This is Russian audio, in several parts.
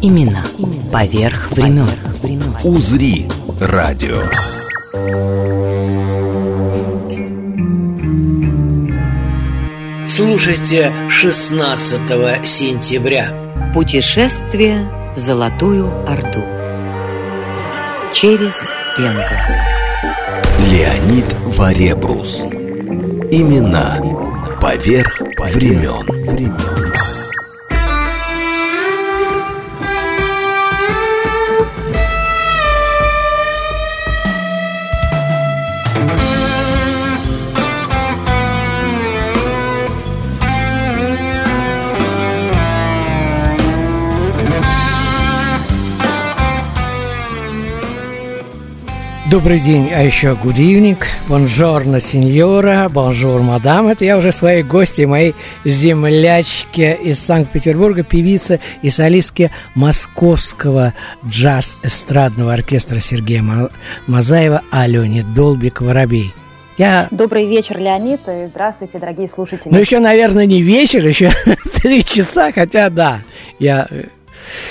Именно поверх времен. «Узри» радио. Слушайте 16 сентября. Путешествие в Золотую Орду. Через Пензу. Леонид Варебрус. Имена поверх времен. Добрый день, а еще good evening, buongiorno, signora, bonjour, madame. Это я уже своей гости, моей землячке из Санкт-Петербурга, певица и солистки Московского джаз-эстрадного оркестра Сергея Мазаева Алене Долбик-Воробей. Я... Добрый вечер, Леонид, и здравствуйте, дорогие слушатели. Ну, еще, наверное, не вечер, еще три часа, хотя да, я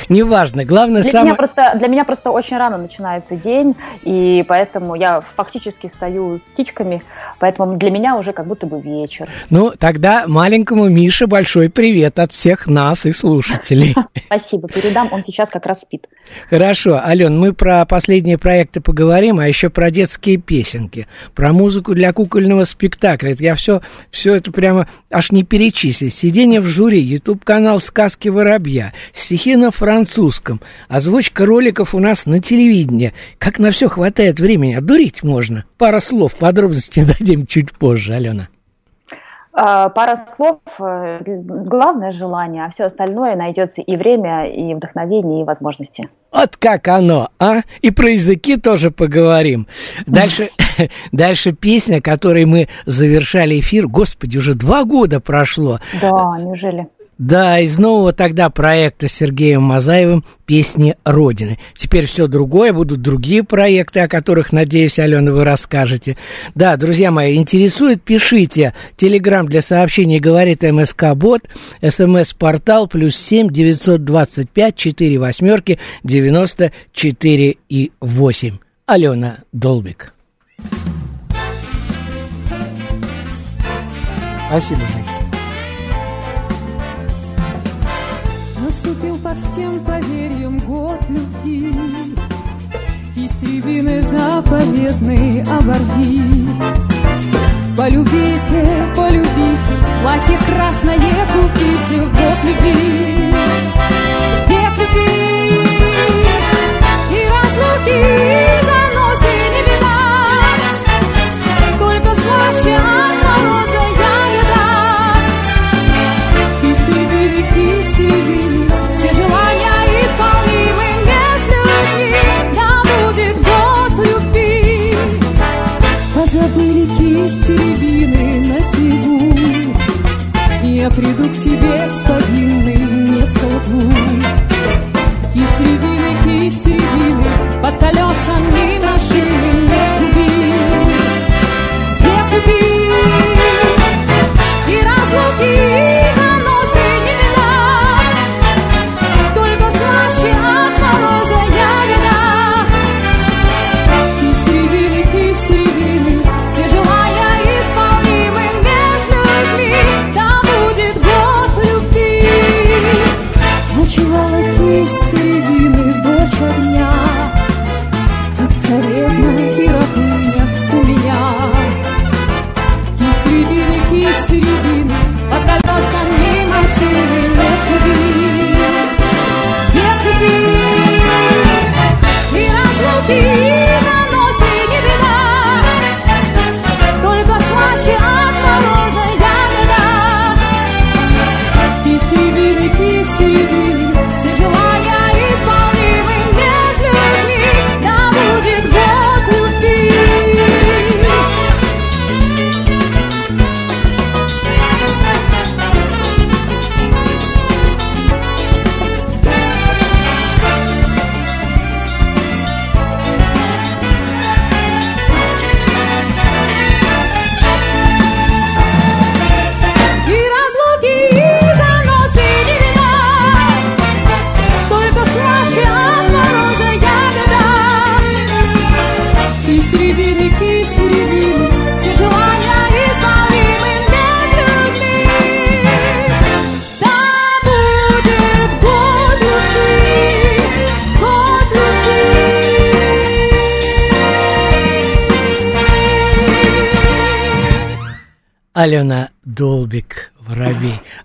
Неважно, главное для самое... Меня просто, для меня просто очень рано начинается день, и поэтому я фактически стою с птичками, поэтому для меня уже как будто бы вечер. Ну, тогда маленькому Мише большой привет от всех нас и слушателей. Спасибо, передам, он сейчас как раз спит. Хорошо, Ален, мы про последние проекты поговорим, а еще про детские песенки, про музыку для кукольного спектакля. Это я все, все это прямо аж не перечислить. Сидение в жюри, YouTube-канал «Сказки воробья», стихи на французском, озвучка роликов у нас на телевидении. Как на все хватает времени, одурить можно. Пара слов, подробности дадим чуть позже, Алена. А, пара слов, э, главное желание, а все остальное найдется и время, и вдохновение, и возможности. Вот как оно, а? И про языки тоже поговорим. Дальше, дальше песня, которой мы завершали эфир. Господи, уже два года прошло. Да, неужели? Да, из нового тогда проекта с Сергеем Мазаевым «Песни Родины». Теперь все другое, будут другие проекты, о которых, надеюсь, Алена, вы расскажете. Да, друзья мои, интересует, пишите. Телеграмм для сообщений говорит МСК Бот, СМС-портал плюс семь девятьсот двадцать пять четыре восьмерки девяносто четыре и восемь. Алена Долбик. Спасибо, Наступил по всем поверьям год любви, Истребины заповедный оборви. Полюбите, полюбите, платье красное купите в год любви. Век любви и разлуки заносы не беда, Только слаще к тебе с повинной, не солгу кисть рябины Под колесами машины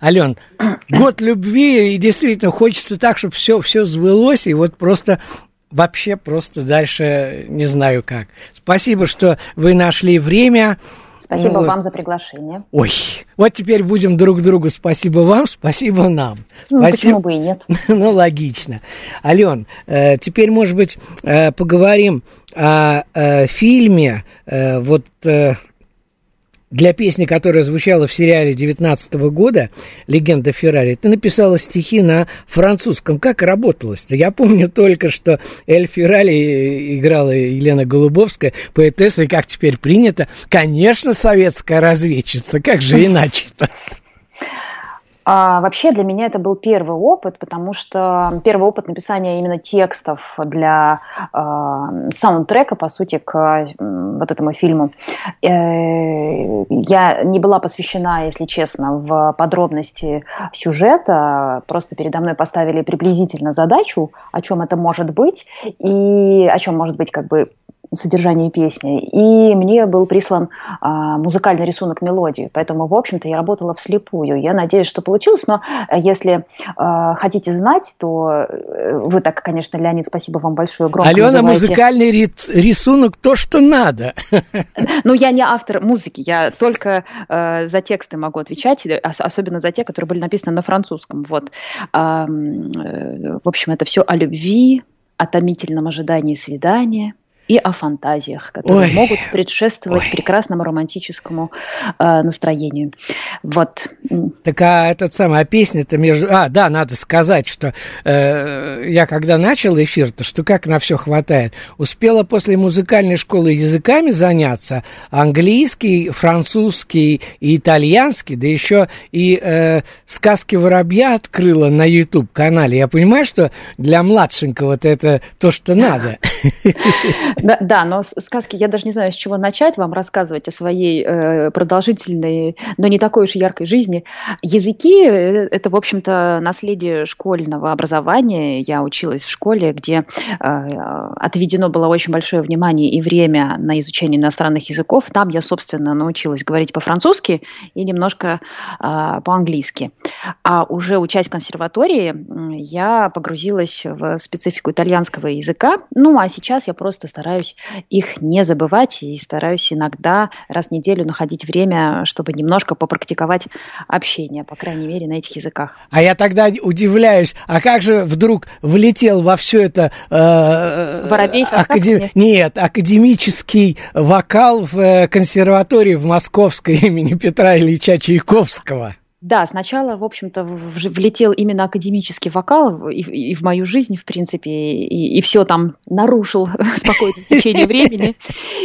Ален, год любви, и действительно хочется так, чтобы все, все сбылось, и вот просто вообще просто дальше не знаю как. Спасибо, что вы нашли время. Спасибо вот. вам за приглашение. Ой, вот теперь будем друг другу спасибо вам, спасибо нам. Ну, спасибо. почему бы и нет? ну, логично. Ален, э, теперь, может быть, э, поговорим о э, фильме, э, вот... Э, для песни, которая звучала в сериале 19 года «Легенда Феррари», ты написала стихи на французском. Как работалось-то? Я помню только, что Эль Феррари играла Елена Голубовская, поэтесса, и как теперь принято, конечно, советская разведчица. Как же иначе-то? А, вообще для меня это был первый опыт, потому что первый опыт написания именно текстов для э, саундтрека, по сути, к э, вот этому фильму. Э, я не была посвящена, если честно, в подробности сюжета, просто передо мной поставили приблизительно задачу, о чем это может быть, и о чем может быть как бы содержание песни. И мне был прислан а, музыкальный рисунок мелодии. Поэтому, в общем-то, я работала вслепую. Я надеюсь, что получилось, но если а, хотите знать, то э, вы так, конечно, Леонид, спасибо вам большое. Громко Алена, называете... музыкальный рисунок то, что надо. Ну, я не автор музыки, я только э, за тексты могу отвечать, особенно за те, которые были написаны на французском. Вот. Э, в общем, это все о любви, о томительном ожидании свидания – и о фантазиях, которые Ой. могут предшествовать Ой. прекрасному романтическому э, настроению. Вот. Так а этот самый, а песня-то между... А, да, надо сказать, что э, я когда начал эфир-то, что как на все хватает, успела после музыкальной школы языками заняться, английский, французский и итальянский, да еще и э, сказки воробья открыла на YouTube-канале. Я понимаю, что для младшенького-то это то, что надо. Да, да, но сказки, я даже не знаю, с чего начать вам рассказывать о своей э, продолжительной, но не такой уж яркой жизни. Языки э, – это, в общем-то, наследие школьного образования. Я училась в школе, где э, отведено было очень большое внимание и время на изучение иностранных языков. Там я, собственно, научилась говорить по-французски и немножко э, по-английски. А уже учась в консерватории, я погрузилась в специфику итальянского языка. Ну, а сейчас я просто стараюсь стараюсь их не забывать и стараюсь иногда раз в неделю находить время, чтобы немножко попрактиковать общение, по крайней мере, на этих языках. А я тогда удивляюсь, а как же вдруг влетел во все это... Э, Воробей со академ... Нет, академический вокал в э, консерватории в Московской имени Петра Ильича Чайковского? Да, сначала, в общем-то, влетел именно академический вокал и, и в мою жизнь, в принципе, и, и все там нарушил спокойное течение времени.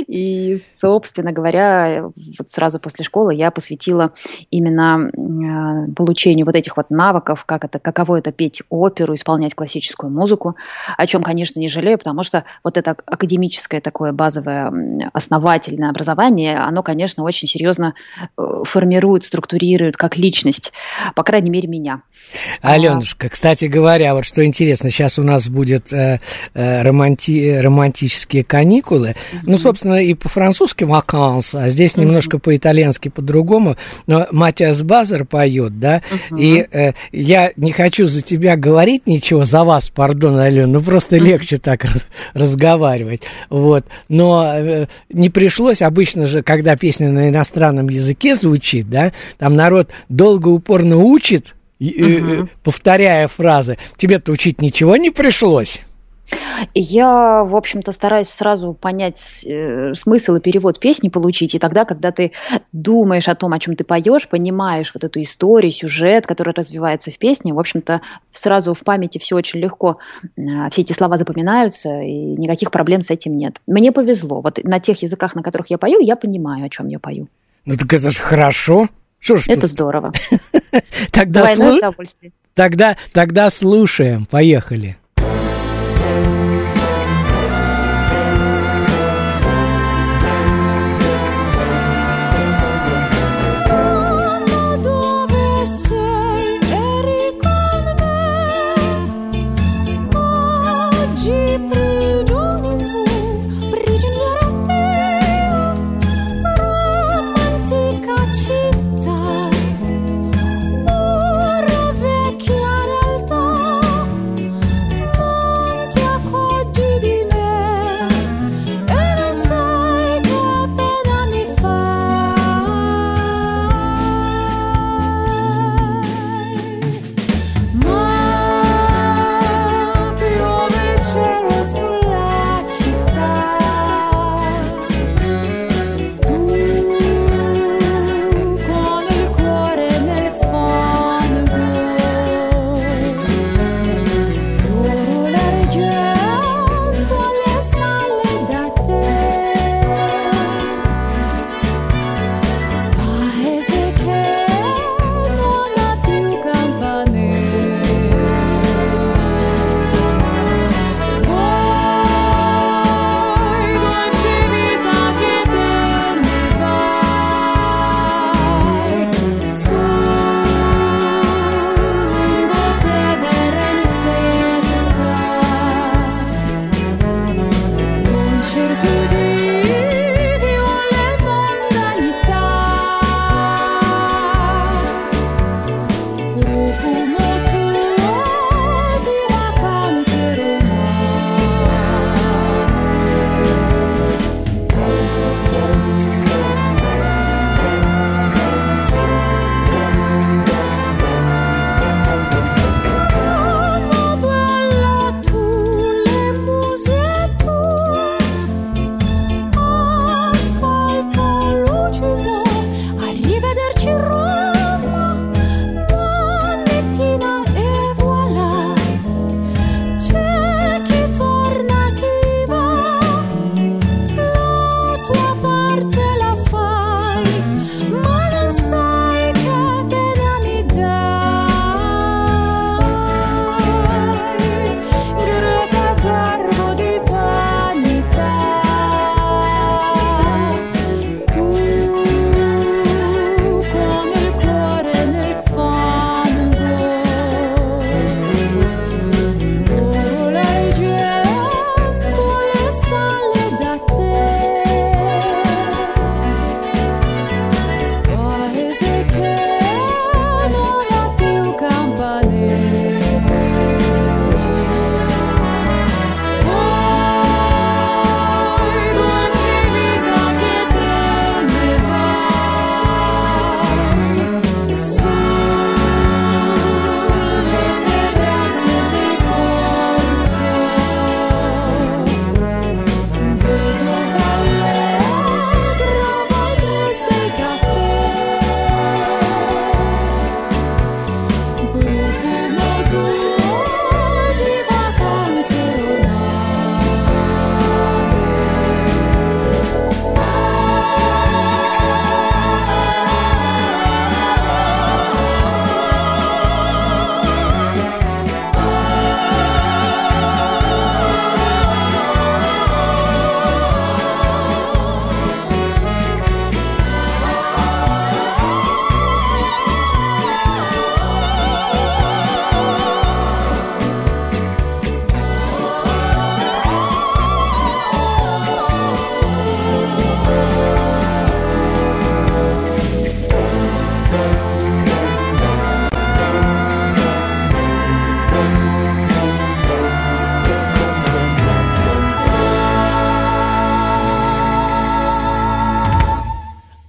И, собственно говоря, вот сразу после школы я посвятила именно э, получению вот этих вот навыков, как это, каково это петь оперу, исполнять классическую музыку, о чем, конечно, не жалею, потому что вот это академическое такое базовое основательное образование, оно, конечно, очень серьезно э, формирует, структурирует как личность личность, по крайней мере, меня. Аленушка, кстати говоря, вот что интересно, сейчас у нас будет э, э, романти, романтические каникулы, mm-hmm. ну, собственно, и по-французски ваканс, а здесь mm-hmm. немножко по-итальянски по-другому, но Матиас Базер поет, да, mm-hmm. и э, я не хочу за тебя говорить ничего, за вас, пардон, Алена, ну, просто mm-hmm. легче так разговаривать, вот, но э, не пришлось, обычно же, когда песня на иностранном языке звучит, да, там народ долго долго упорно учит, угу. повторяя фразы, тебе-то учить ничего не пришлось. Я, в общем-то, стараюсь сразу понять э, смысл и перевод песни получить. И тогда, когда ты думаешь о том, о чем ты поешь, понимаешь вот эту историю, сюжет, который развивается в песне, в общем-то, сразу в памяти все очень легко, э, все эти слова запоминаются, и никаких проблем с этим нет. Мне повезло. Вот на тех языках, на которых я пою, я понимаю, о чем я пою. Ну так это же хорошо. Что ж Это тут? здорово. тогда, слу... тогда, тогда слушаем. Поехали.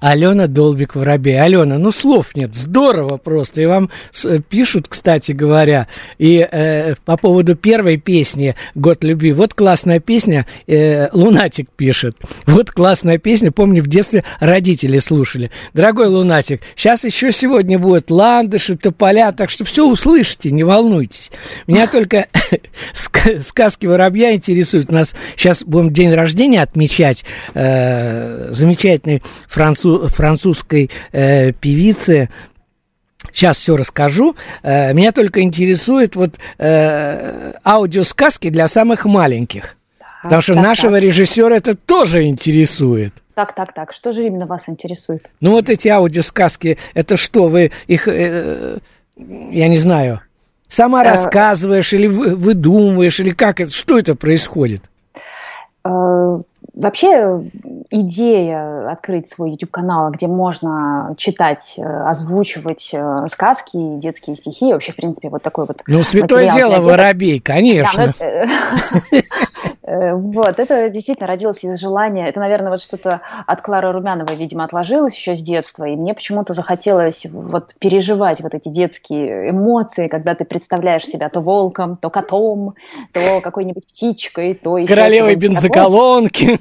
Алена Долбик Воробей. Алена, ну слов нет, здорово просто. И вам с- пишут, кстати говоря, и э, по поводу первой песни «Год любви». Вот классная песня, э, Лунатик пишет. Вот классная песня, помню, в детстве родители слушали. Дорогой Лунатик, сейчас еще сегодня будет ландыши, тополя, так что все услышите, не волнуйтесь. Меня только ска- сказки воробья интересуют. У нас сейчас будем день рождения отмечать э, замечательной француз, французской э, певицы. Сейчас все расскажу. Э, меня только интересует вот э, аудиосказки для самых маленьких. Потому что так, нашего так. режиссера это тоже интересует. Так, так, так. Что же именно вас интересует? Ну вот эти аудиосказки, это что, вы их, э, я не знаю, сама Э, рассказываешь или вы- выдумываешь, или как это, что это происходит? Э, Вообще идея открыть свой YouTube-канал, где можно читать, э, озвучивать э, сказки, детские стихи, вообще, в принципе, вот такой вот Ну, святое дело, деток. воробей, конечно. э, Вот, это действительно родилось из желания. Это, наверное, вот что-то от Клары Румяновой, видимо, отложилось еще с детства. И мне почему-то захотелось вот переживать вот эти детские эмоции, когда ты представляешь себя то волком, то котом, то какой-нибудь птичкой, то еще Королевой такого. бензоколонки.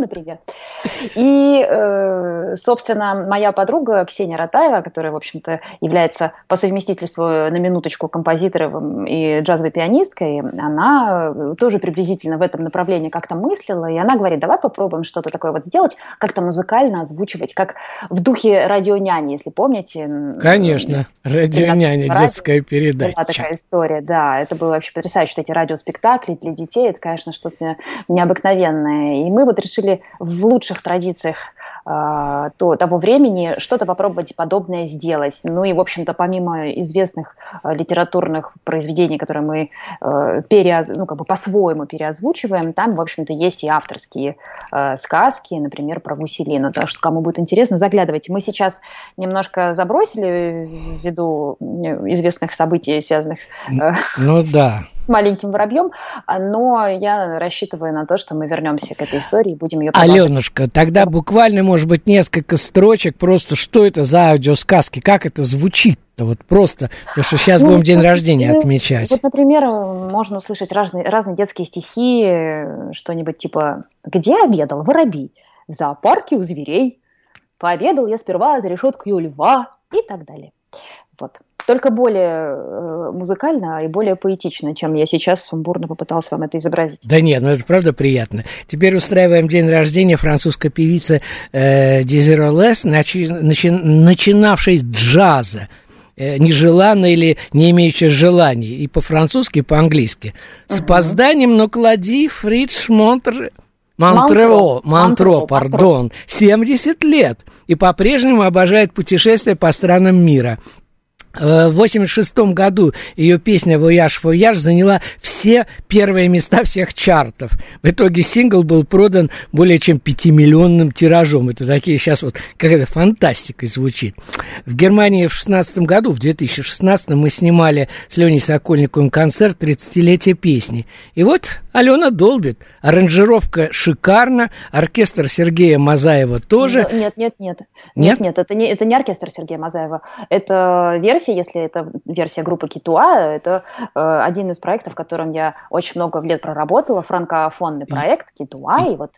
например. И, э, собственно, моя подруга Ксения Ратаева, которая, в общем-то, является по совместительству на минуточку композитором и джазовой пианисткой, она э, тоже приблизительно в этом направлении как-то мыслила, и она говорит, давай попробуем что-то такое вот сделать, как-то музыкально озвучивать, как в духе радионяни, если помните. Конечно, радионяня, Радио. детская Была передача. такая история, да. Это было вообще потрясающе, что эти радиоспектакли для детей, это, конечно, что-то необыкновенное. И мы вот решили в лучших традициях а, то, того времени что-то попробовать подобное сделать. Ну и, в общем-то, помимо известных а, литературных произведений, которые мы э, переоз... ну, как бы по-своему переозвучиваем, там, в общем-то, есть и авторские сказки, например, про Гуселину. Так что, кому будет интересно, заглядывайте. Мы сейчас немножко забросили ввиду известных событий, связанных э, Ну да. Маленьким воробьем, а, но я рассчитываю на то, что мы вернемся к этой истории и будем ее Аленушка, тогда буквально, может быть, несколько строчек, просто что это за аудиосказки, как это звучит-то, вот просто, потому что сейчас будем день рождения отмечать. Вот, например, можно услышать разные, разные детские стихи, что-нибудь типа «Где обедал воробей? В зоопарке у зверей. Пообедал я сперва за решеткой у льва» и так далее. Вот. Только более э, музыкально и более поэтично, чем я сейчас сумбурно попыталась вам это изобразить. Да нет, ну это правда приятно. Теперь устраиваем день рождения французской певицы э, Дезиро Лес, начи- начи- начинавшей с джаза. э, Нежеланно или не имеющая желаний. И по-французски, и по-английски. С опозданием, но клади Фридж Монтр... Монтрео, Монтро, Монтро, Монтро, пардон, 70 лет. И по-прежнему обожает путешествия по странам мира. Э, В 86 году ее песня «Voyage, voyage» заняла все первые места всех чартов. В итоге сингл был продан более чем 5-миллионным тиражом. Это такие сейчас вот какая-то фантастика звучит. В Германии в 16 году, в 2016 мы снимали с Леней Сокольниковым концерт 30-летия песни. И вот Алена долбит. Аранжировка шикарна, оркестр Сергея Мазаева тоже. Нет, нет, нет. Нет? Нет, нет, это не, это не оркестр Сергея Мазаева. Это версия, если это версия группы Китуа, это э, один из проектов, в котором я очень много лет проработала, франкофонный проект Китуа, и вот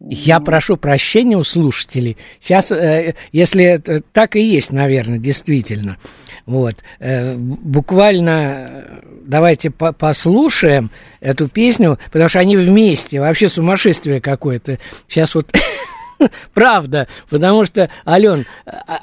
Я прошу прощения у слушателей. Сейчас, э, если так и есть, наверное, действительно. Вот. Э, буквально э, давайте по послушаем эту песню, потому что они вместе. Вообще сумасшествие какое-то. Сейчас вот Правда, потому что, Ален,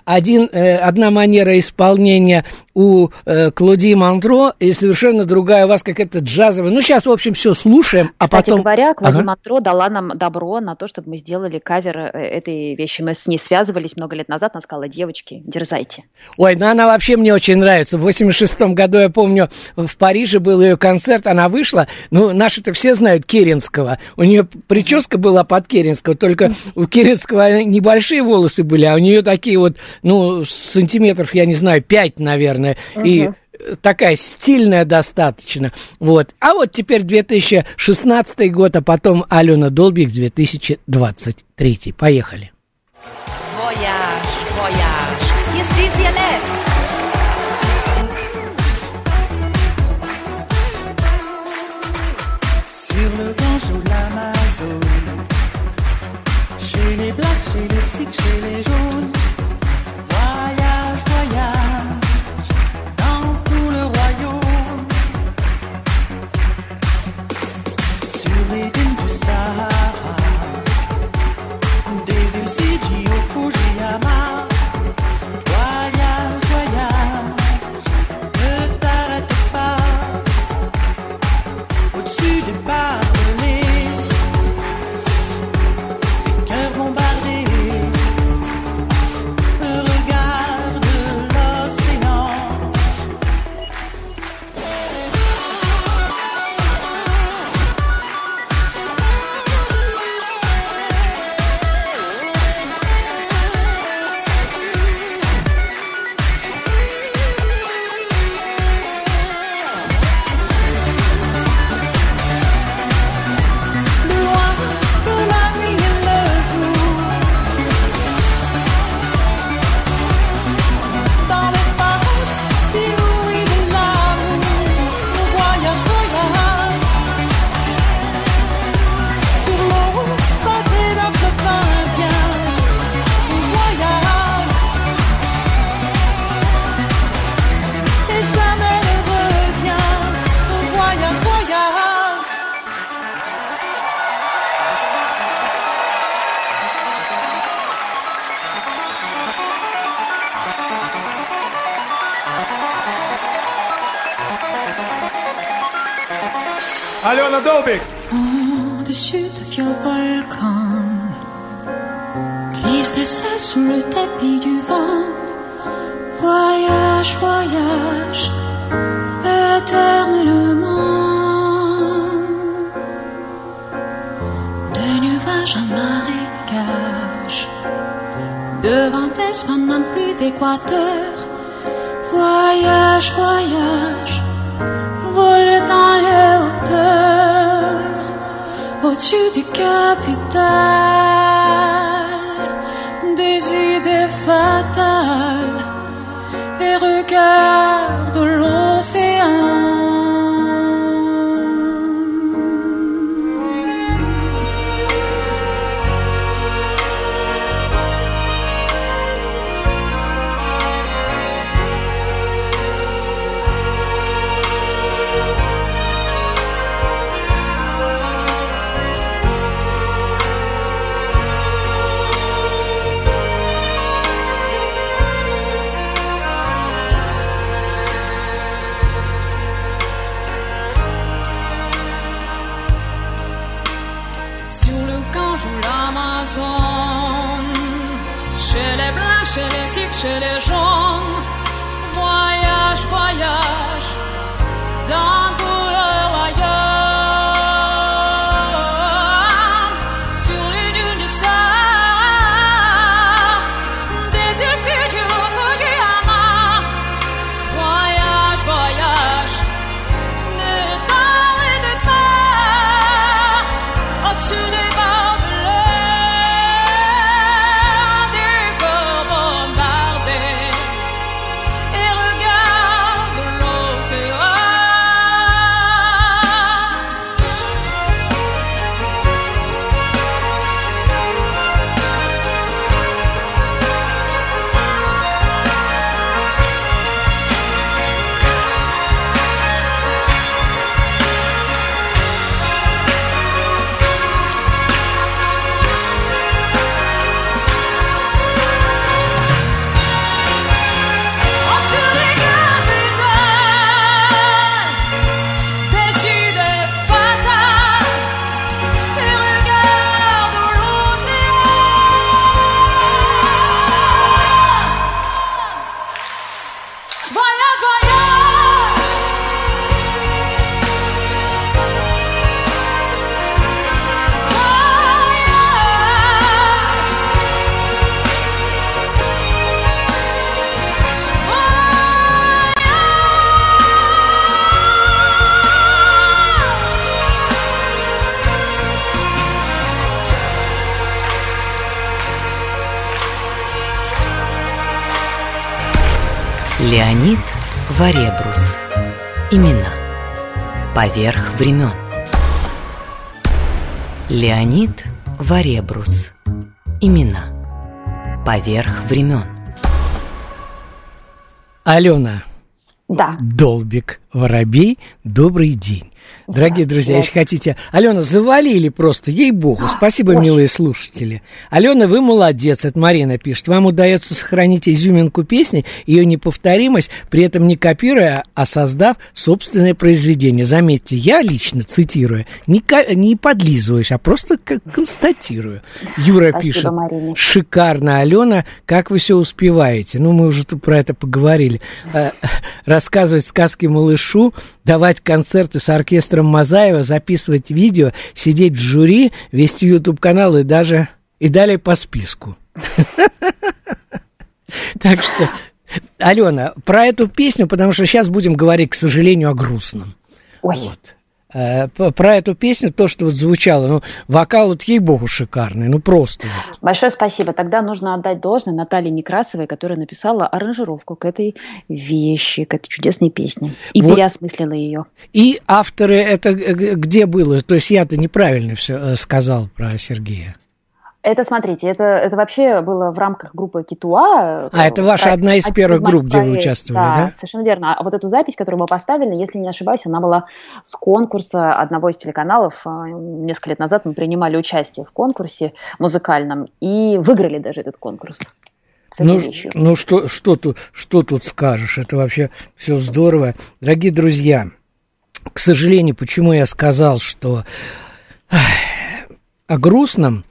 один, э, одна манера исполнения у э, Клоди Монтро и совершенно другая у вас какая-то джазовая. Ну, сейчас, в общем, все слушаем, а Кстати потом... говоря, Клади Ага. Монтро дала нам добро на то, чтобы мы сделали кавер э, этой вещи. Мы с ней связывались много лет назад, она сказала, девочки, дерзайте. Ой, ну она вообще мне очень нравится. В 86 году, я помню, в Париже был ее концерт, она вышла. Ну, наши-то все знают Керенского. У нее прическа была под Керенского, только у Керенского небольшие волосы были, а у нее такие вот, ну, сантиметров, я не знаю, 5, наверное. И такая стильная достаточно. Вот. А вот теперь 2016 год, а потом Алена Долбик 2023. Поехали. 谁泪如 Алена Долбик. Au-dessus de vieux volcans glisse l'essai sous le tapis du vent. Voyage, voyage, éternellement. De nuages à marécage, devant Esplanade pluie d'équateur. Voyage, voyage, dans les hauteurs, au-dessus du capital, des idées fatales, et regarde l'océan. Леонид Варебрус. Имена. Поверх времен. Леонид Варебрус. Имена. Поверх времен. Алена Да. Долбик Воробей, добрый день. Дорогие друзья, если хотите... Алена, завалили просто, ей-богу. Спасибо, милые слушатели. Алена, вы молодец, это Марина пишет. Вам удается сохранить изюминку песни, ее неповторимость, при этом не копируя, а создав собственное произведение. Заметьте, я лично, цитирую, не, ко- не подлизываюсь, а просто констатирую. Юра Спасибо, пишет. Марине. Шикарно, Алена, как вы все успеваете? Ну, мы уже про это поговорили. Э, Рассказывать сказки малышу, давать концерты с оркестром Мазаева, записывать видео, сидеть в жюри, вести YouTube-канал и даже... И далее по списку. Так что, Алена, про эту песню, потому что сейчас будем говорить, к сожалению, о грустном. Ой. Вот. Э, Про эту песню, то, что вот звучало, ну, вокал, вот ей-богу, шикарный, ну, просто вот. Большое спасибо. Тогда нужно отдать должное Наталье Некрасовой, которая написала аранжировку к этой вещи, к этой чудесной песне. И Вот. переосмыслила ее. И авторы, это э, где было? То есть я-то неправильно все сказал про Сергея. Это, смотрите, это, это вообще было в рамках группы Китуа. А, это ваша одна из первых групп, где вы участвовали, да? совершенно верно. А вот эту запись, которую мы поставили, если не ошибаюсь, она была с конкурса одного из телеканалов. А, Несколько лет назад мы принимали участие в конкурсе музыкальном и выиграли даже этот конкурс. Ну, вещью. ну что, что, тут, что тут скажешь? Это вообще все здорово. Дорогие друзья, к сожалению, почему я сказал, что о грустном,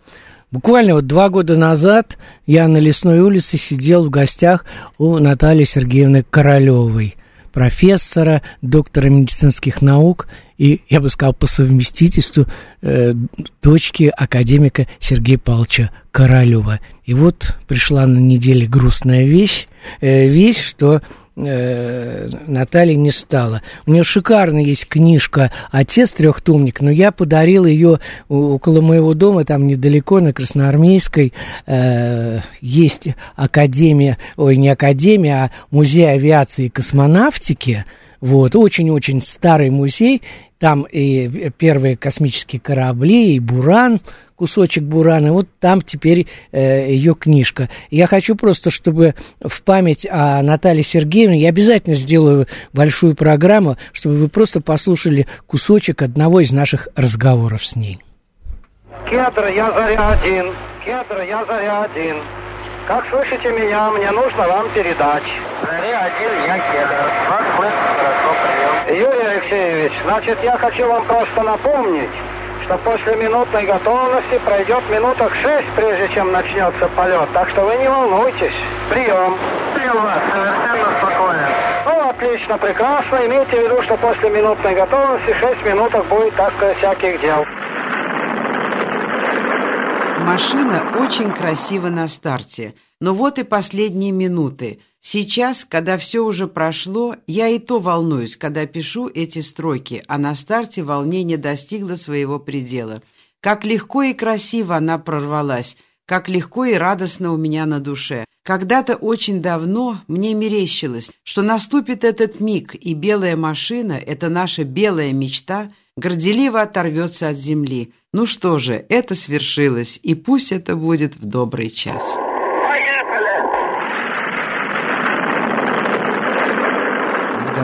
буквально вот два года назад я на Лесной улице сидел в гостях у Натальи Сергеевны Королевой, профессора, доктора медицинских наук и, я бы сказал, по совместительству э, дочки академика Сергея Павловича Королева. И вот пришла на неделе грустная вещь, э, вещь, что э, Натальи не стало. У нее шикарная есть книжка «Отец трехтомник», но я подарил ее около моего дома, там недалеко, на Красноармейской, э, есть академия, ой, не академия, а музей авиации и космонавтики, вот, очень-очень старый музей, там и первые космические корабли, и Буран, кусочек Бурана, вот там теперь э, ее книжка. Я хочу просто, чтобы в память о Наталье Сергеевне, я обязательно сделаю большую программу, чтобы вы просто послушали кусочек одного из наших разговоров с ней. Кедр, я заря один. Кедр, я заря один. Как слышите меня, мне нужно вам передать. Заря один, я кедр. Вас слышно хорошо, прием. Юрий Алексеевич, значит, я хочу вам просто напомнить, что после минутной готовности пройдет минуток шесть, прежде чем начнется полет. Так что вы не волнуйтесь. Прием. Прием вас, совершенно спокоен. Ну, отлично, прекрасно. Имейте в виду, что после минутной готовности шесть минуток будет, так сказать, всяких дел. Машина очень красива на старте, но вот и последние минуты. Сейчас, когда все уже прошло, я и то волнуюсь, когда пишу эти строки, а на старте волнение достигло своего предела. Как легко и красиво она прорвалась, как легко и радостно у меня на душе. Когда-то очень давно мне мерещилось, что наступит этот миг, и белая машина, это наша белая мечта, горделиво оторвется от земли. Ну что же, это свершилось, и пусть это будет в добрый час.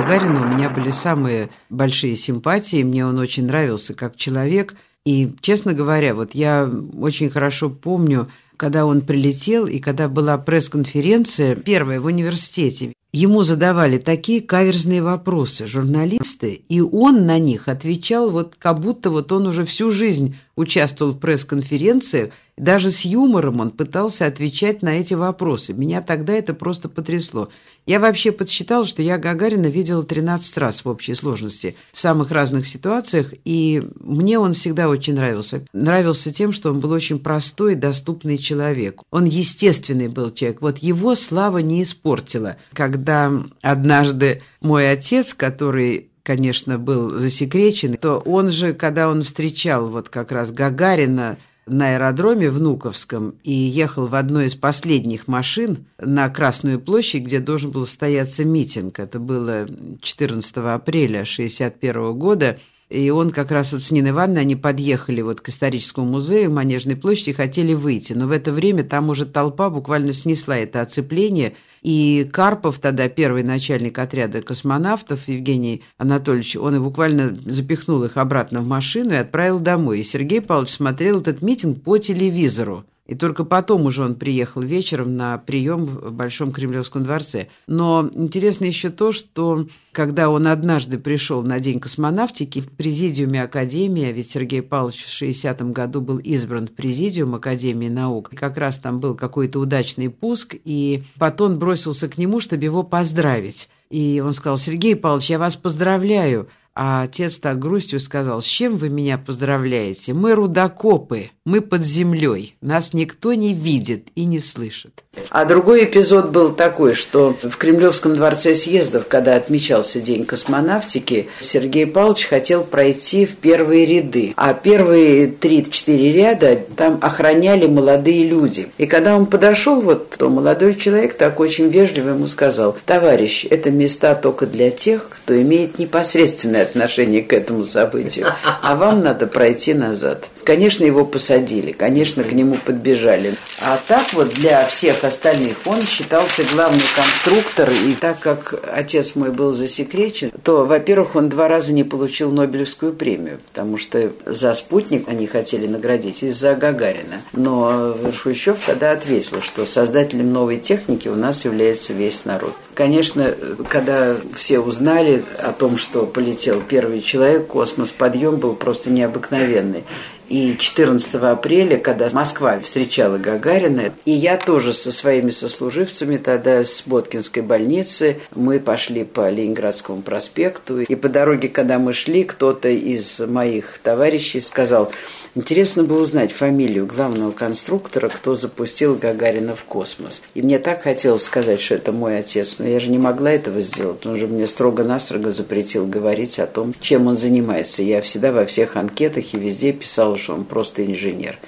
С Гагарином у меня были самые большие симпатии, мне он очень нравился как человек. И, честно говоря, вот я очень хорошо помню, когда он прилетел и когда была пресс-конференция первая в университете. Ему задавали такие каверзные вопросы журналисты, и он на них отвечал вот как будто вот он уже всю жизнь участвовал в пресс-конференциях, даже с юмором он пытался отвечать на эти вопросы. Меня тогда это просто потрясло. Я вообще подсчитал, что я Гагарина видела 13 раз в общей сложности, в самых разных ситуациях, и мне он всегда очень нравился. Нравился тем, что он был очень простой доступный человек. Он естественный был человек. Вот его слава не испортила. Когда однажды мой отец, который конечно, был засекречен, то он же, когда он встречал вот как раз Гагарина на аэродроме Внуковском и ехал в одной из последних машин на Красную площадь, где должен был состояться митинг. Это было 14 апреля 1961 года. И он как раз вот с Ниной Ивановной, они подъехали вот к историческому музею Манежной площади и хотели выйти. Но в это время там уже толпа буквально снесла это оцепление. И Карпов, тогда первый начальник отряда космонавтов, Евгений Анатольевич, он и буквально запихнул их обратно в машину и отправил домой. И Сергей Павлович смотрел этот митинг по телевизору. И только потом уже он приехал вечером на прием в Большом Кремлевском дворце. Но интересно еще то, что когда он однажды пришел на День космонавтики в президиуме Академии, а ведь Сергей Павлович в 60-м году был избран в президиум Академии наук, как раз там был какой-то удачный пуск, и Патон бросился к нему, чтобы его поздравить. И он сказал, Сергей Павлович, я вас поздравляю. А отец так грустью сказал, с чем вы меня поздравляете? Мы рудокопы, мы под землей, нас никто не видит и не слышит. А другой эпизод был такой, что в Кремлевском дворце съездов, когда отмечался День космонавтики, Сергей Павлович хотел пройти в первые ряды. А первые три-четыре ряда там охраняли молодые люди. И когда он подошел, вот, то молодой человек так очень вежливо ему сказал, товарищ, это места только для тех, кто имеет непосредственное отношение к этому событию, а вам надо пройти назад. Конечно, его посадили, конечно, к нему подбежали. А так вот для всех остальных он считался главный конструктор. И так как отец мой был засекречен, то, во-первых, он два раза не получил Нобелевскую премию, потому что за спутник они хотели наградить из-за Гагарина. Но Хрущев тогда ответил, что создателем новой техники у нас является весь народ. Конечно, когда все узнали о том, что полетел первый человек космос, подъем был просто необыкновенный. И 14 апреля, когда Москва встречала Гагарина, и я тоже со своими сослуживцами тогда с Боткинской больницы, мы пошли по Ленинградскому проспекту, и по дороге, когда мы шли, кто-то из моих товарищей сказал, Интересно было узнать фамилию главного конструктора, кто запустил Гагарина в космос. И мне так хотелось сказать, что это мой отец, но я же не могла этого сделать. Он же мне строго-настрого запретил говорить о том, чем он занимается. Я всегда во всех анкетах и везде писала, что он просто инженер.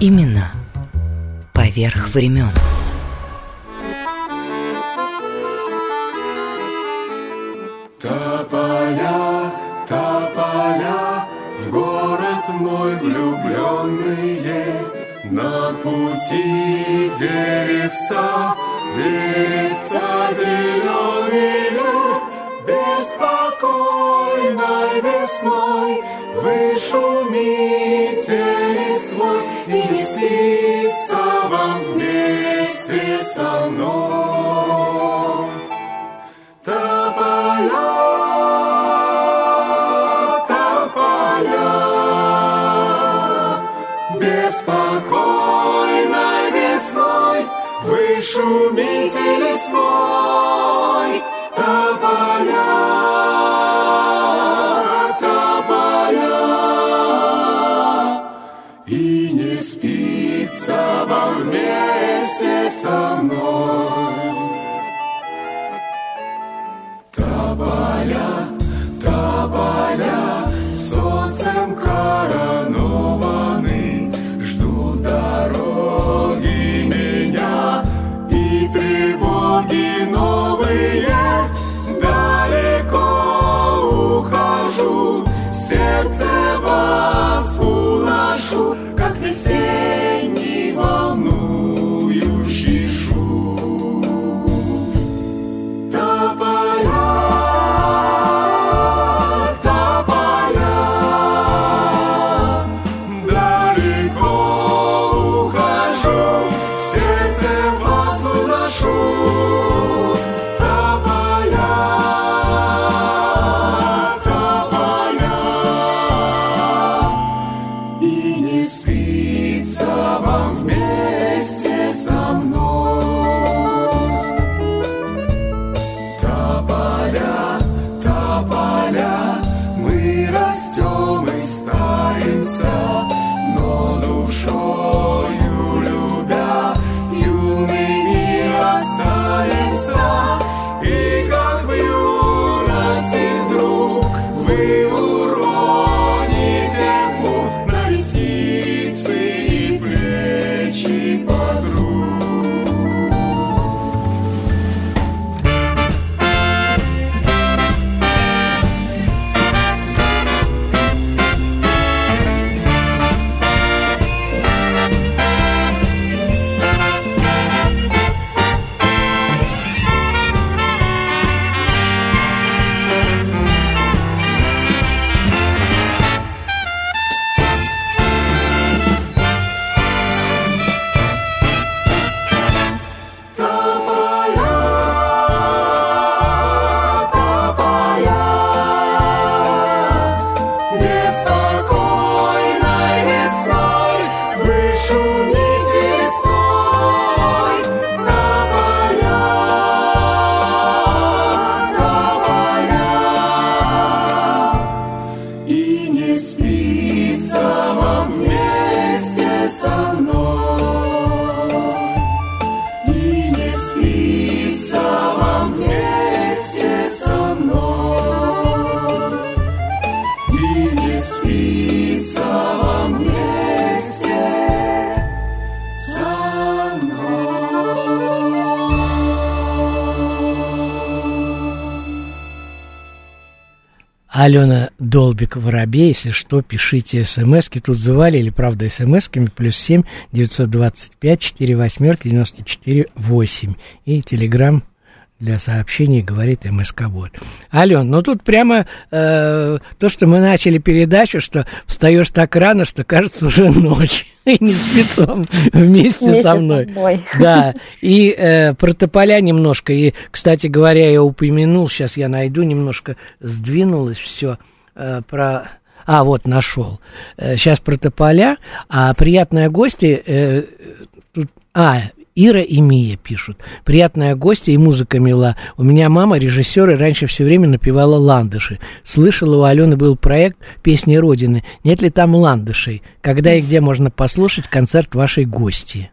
Именно поверх времен. Тополя, тополя, в город мой влюбленные, На пути деревца, деревца зеленые, Беспокойной весной вы шумите листвой И не спится вам вместе со мной. Тополя, беспокойной весной Вы шумите листвой, со мной. Алена Долбик Воробей, если что, пишите смски. Тут или правда смсками, плюс 7 925 4 восьмерки 94 8. И телеграм для сообщений говорит МСК-бот. Ален, ну тут прямо э, то, что мы начали передачу, что встаешь так рано, что кажется уже ночь. И не он вместе Вместе со мной. Да, и э, про тополя немножко. И, кстати говоря, я упомянул, сейчас я найду, немножко сдвинулось все про... А, вот, нашел. Сейчас про тополя. А приятные гости... э, тут- а, Ира и Мия пишут. Приятная гостья и музыка мила. У меня мама режиссер и раньше все время напевала ландыши. Слышала, у Алены был проект «Песни Родины». Нет ли там ландышей? Когда и где можно послушать концерт вашей гости?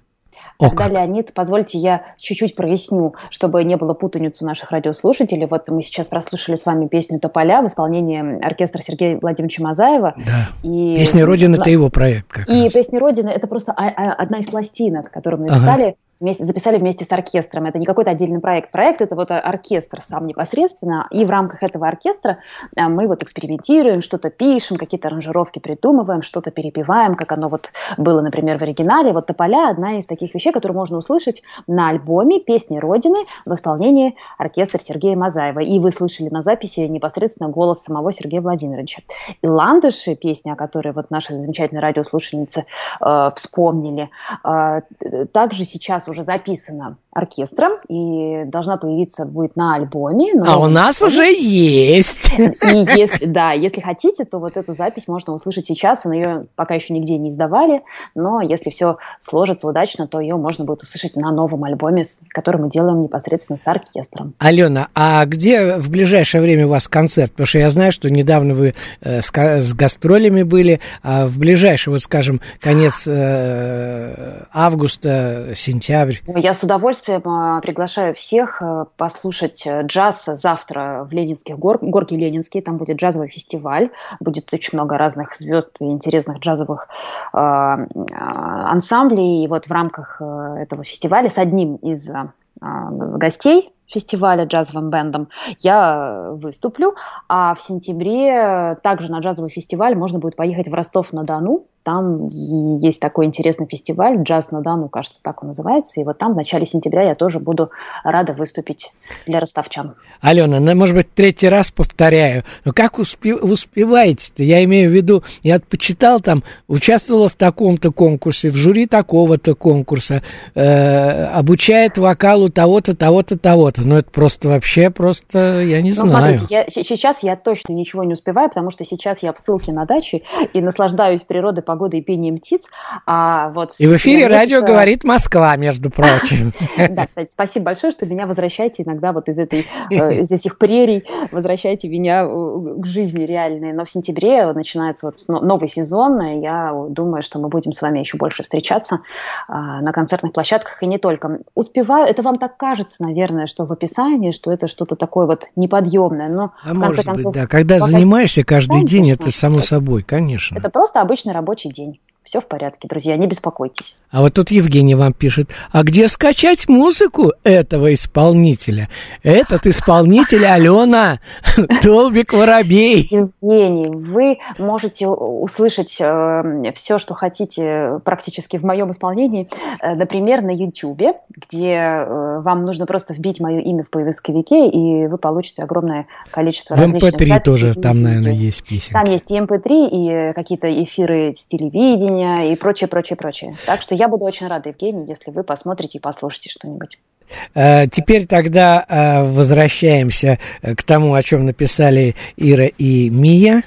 О, Тогда, как. Леонид, позвольте я чуть-чуть проясню, чтобы не было путаницы у наших радиослушателей. Вот мы сейчас прослушали с вами песню «Тополя» в исполнении оркестра Сергея Владимировича Мазаева. Да. И... Песня Родины это его проект как И раз. «Песня Родины» — это просто одна из пластинок, которую мы Ага. Вместе, записали вместе с оркестром. Это не какой-то отдельный проект. Проект — это вот оркестр сам непосредственно, и в рамках этого оркестра а, мы вот экспериментируем, что-то пишем, какие-то аранжировки придумываем, что-то перепеваем, как оно вот было, например, в оригинале. Вот «Тополя» — одна из таких вещей, которые можно услышать на альбоме «Песни Родины» в исполнении оркестра Сергея Мазаева. И вы слышали на записи непосредственно голос самого Сергея Владимировича. И «Ландыши», песня, о которой вот наши замечательные радиослушательницы э, вспомнили, э, также сейчас уже записана оркестром и должна появиться будет на альбоме. на А у нас уже есть. И если, да, если хотите, то вот эту запись можно услышать сейчас. Мы ее пока еще нигде не издавали, но если все сложится удачно, то ее можно будет услышать на новом альбоме, который мы делаем непосредственно с оркестром. Алена, а где в ближайшее время у вас концерт? Потому что я знаю, что недавно вы э, с, гастролями были, а в ближайший, вот скажем, конец э, августа, сентябрь. Ну, Я с удовольствием э, приглашаю всех э, послушать э, джаз завтра в Ленинских гор, горки Ленинские. Там будет джазовый фестиваль, будет очень много разных звезд и интересных джазовых э, ансамблей. И вот в рамках этого фестиваля с одним из э, гостей фестиваля джазовым бендом я выступлю, а в сентябре также на джазовый фестиваль можно будет поехать в Ростов-на-Дону. Там есть такой интересный фестиваль, джаз на Дону, кажется, так он называется. И вот там в начале сентября я тоже буду рада выступить для ростовчан. Алена, ну, может быть, третий раз повторяю, но как успе- успеваете-то? Я имею в виду, я почитал там, участвовала в таком-то конкурсе, в жюри такого-то конкурса, э, обучает вокалу того-то, того-то, того-то. Ну, это просто вообще, просто, я не Ну, знаю. смотрите, я, сейчас я точно ничего не успеваю, потому что сейчас я в ссылке на даче и наслаждаюсь природой, погодой и пением птиц. А вот И в эфире радио э, говорит Москва, между прочим. Да, кстати, спасибо большое, что меня возвращаете иногда вот из этой, э, из этих прерий, возвращаете меня э, к жизни реальной. Но в сентябре начинается вот новый сезон, и я думаю, что мы будем с вами еще больше встречаться а, на концертных площадках и не только. Успеваю, это вам так кажется, наверное, что в описании, что это что-то такое вот неподъемное, но А в конце может быть, концов, да. Когда занимаешься каждый день, Конечно. это само собой, конечно. Это просто обычный рабочий день. Все в порядке, друзья, не беспокойтесь. А вот тут Евгений вам пишет, а где скачать музыку этого исполнителя? Этот исполнитель Алена Толбик Воробей. Евгений, вы можете услышать все, что хотите практически в моем исполнении, э, например, на YouTube, где э, вам нужно просто вбить мое имя в поисковике, и вы получите огромное количество В различных MP3 записей тоже и там, наверное, есть песенки. Там есть и MP3, и какие-то эфиры с телевидения, и прочее, прочее, прочее. Так что я буду очень рада, Евгений, если вы посмотрите и послушаете что-нибудь. Э, Теперь тогда э, возвращаемся э, к тому, о чем написали Ира и Мия.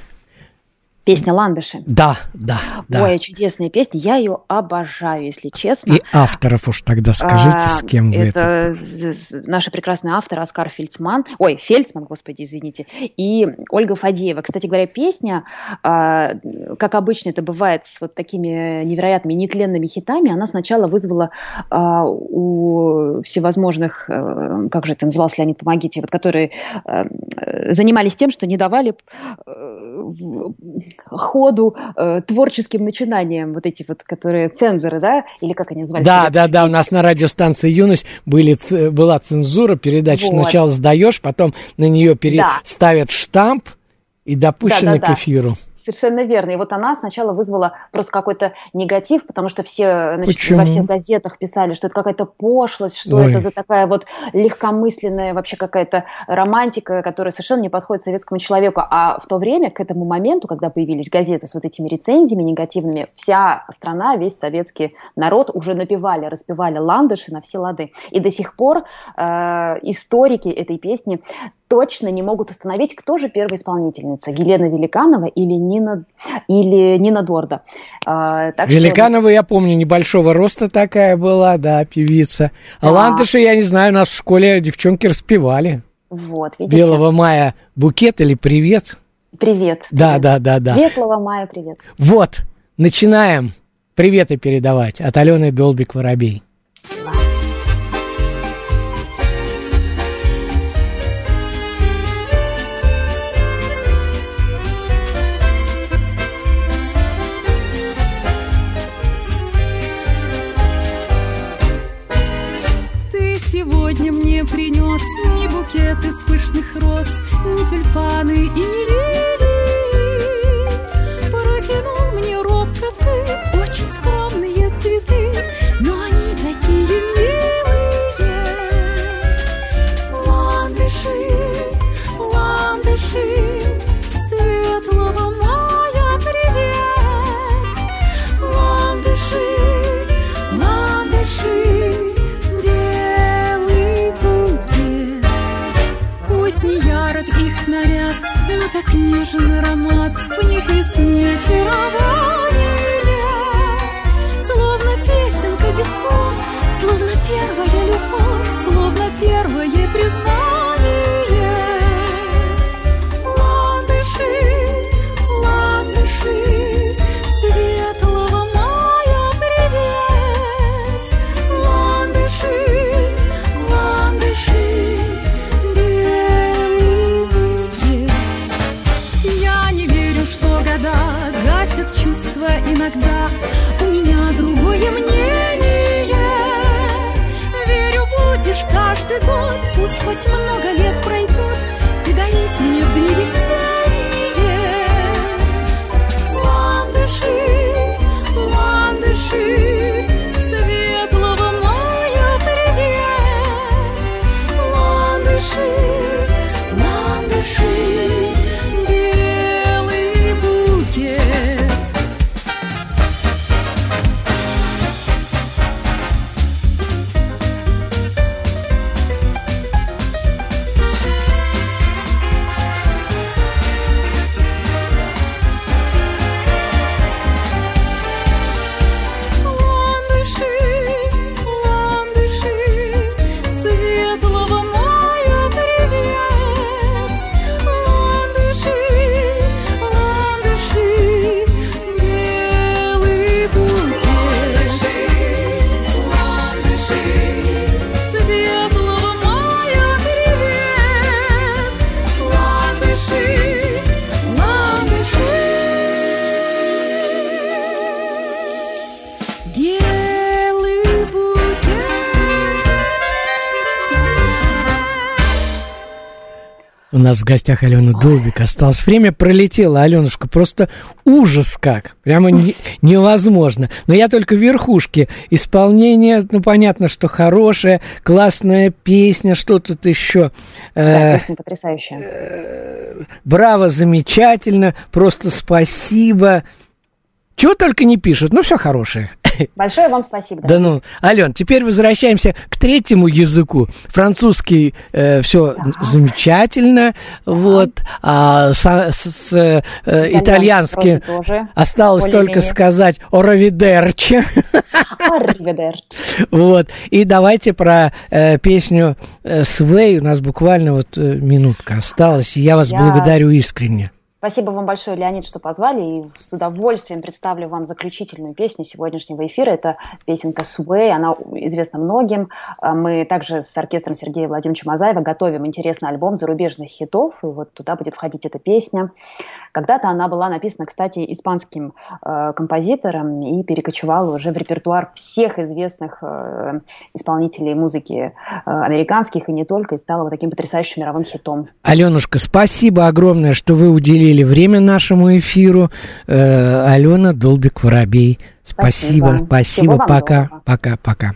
Песня «Ландыши». Да, да, да. Ой, чудесная песня, я ее обожаю, если честно. И авторов уж тогда скажите, с кем вы это. Это наши прекрасные авторы Оскар Фельдсман, ой, Фельдсман, господи, извините, и Ольга Фадеева. Кстати говоря, песня, а, как обычно это бывает с вот такими невероятными нетленными хитами, она сначала вызвала а, у всевозможных, э, как же это называлось, Леонид, помогите, вот которые э, э, занимались тем, что не давали ходу э, творческим начинаниям, вот эти вот, которые цензоры, да, или как они назывались? Да, да, да, у нас на радиостанции «Юность» были, ц- была цензура, передача Вот. сначала сдаешь, потом на нее пере... Да. штамп и допущено Да-да-да. к эфиру. Совершенно верно. И вот она сначала вызвала просто какой-то негатив, потому что все значит, Почему? во всех газетах писали, что это какая-то пошлость, что Ой. это за такая вот легкомысленная вообще какая-то романтика, которая совершенно не подходит советскому человеку. А в то время, к этому моменту, когда появились газеты с вот этими рецензиями негативными, вся страна, весь советский народ уже напевали, распевали ландыши на все лады. И до сих пор э, историки этой песни точно не могут установить, кто же первая исполнительница, Елена Великанова или Нина, или Нина Дорда. А, так что- Великанова, я помню, небольшого роста такая была, да, певица. А ландыши, я не знаю, нас в школе девчонки распевали. Вот, видите? Белого мая букет или привет? Привет. Да, привет. да, да, да. Светлого мая, привет. Вот, начинаем приветы передавать от Алены Долбик-Воробей. Принес ни букет из пышных роз, ни тюльпаны и не лилии. Так нежен аромат, в них весны очарование. Словно песенка без слов, словно первая любовь, словно первое признание. Хоть много лет У нас в гостях Алена Долбик. Осталось время, пролетело, Аленушка, просто ужас как. Прямо не- невозможно. Но я только верхушки. Исполнение, ну, понятно, что хорошее, классная песня, что тут еще. Да, Э, песня потрясающая. браво, замечательно, просто спасибо. Чего только не пишут, ну, все хорошее. Большое вам спасибо. Да ну, Ален, теперь возвращаемся к третьему языку. Французский э, все замечательно, вот, а с, с, э, итальянским осталось только сказать «Оравидерчи». Вот, и давайте про э, песню э, «Свей», у нас буквально вот э, минутка осталась, я вас Я... благодарю искренне. Спасибо вам большое, Леонид, что позвали, и с удовольствием представлю вам заключительную песню сегодняшнего эфира. Это песенка «Sway», она известна многим. А мы также с оркестром Сергея Владимировича Мазаева готовим интересный альбом зарубежных хитов, и вот туда будет входить эта песня. Когда-то она была написана, кстати, испанским э, композитором и перекочевала уже в репертуар всех известных э, исполнителей музыки э, американских и не только, и стала вот таким потрясающим мировым хитом. Аленушка, спасибо огромное, что вы уделили время нашему эфиру. Э, Алена Долбик-Воробей. Спасибо, спасибо. спасибо. Пока, пока, пока.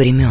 Времен.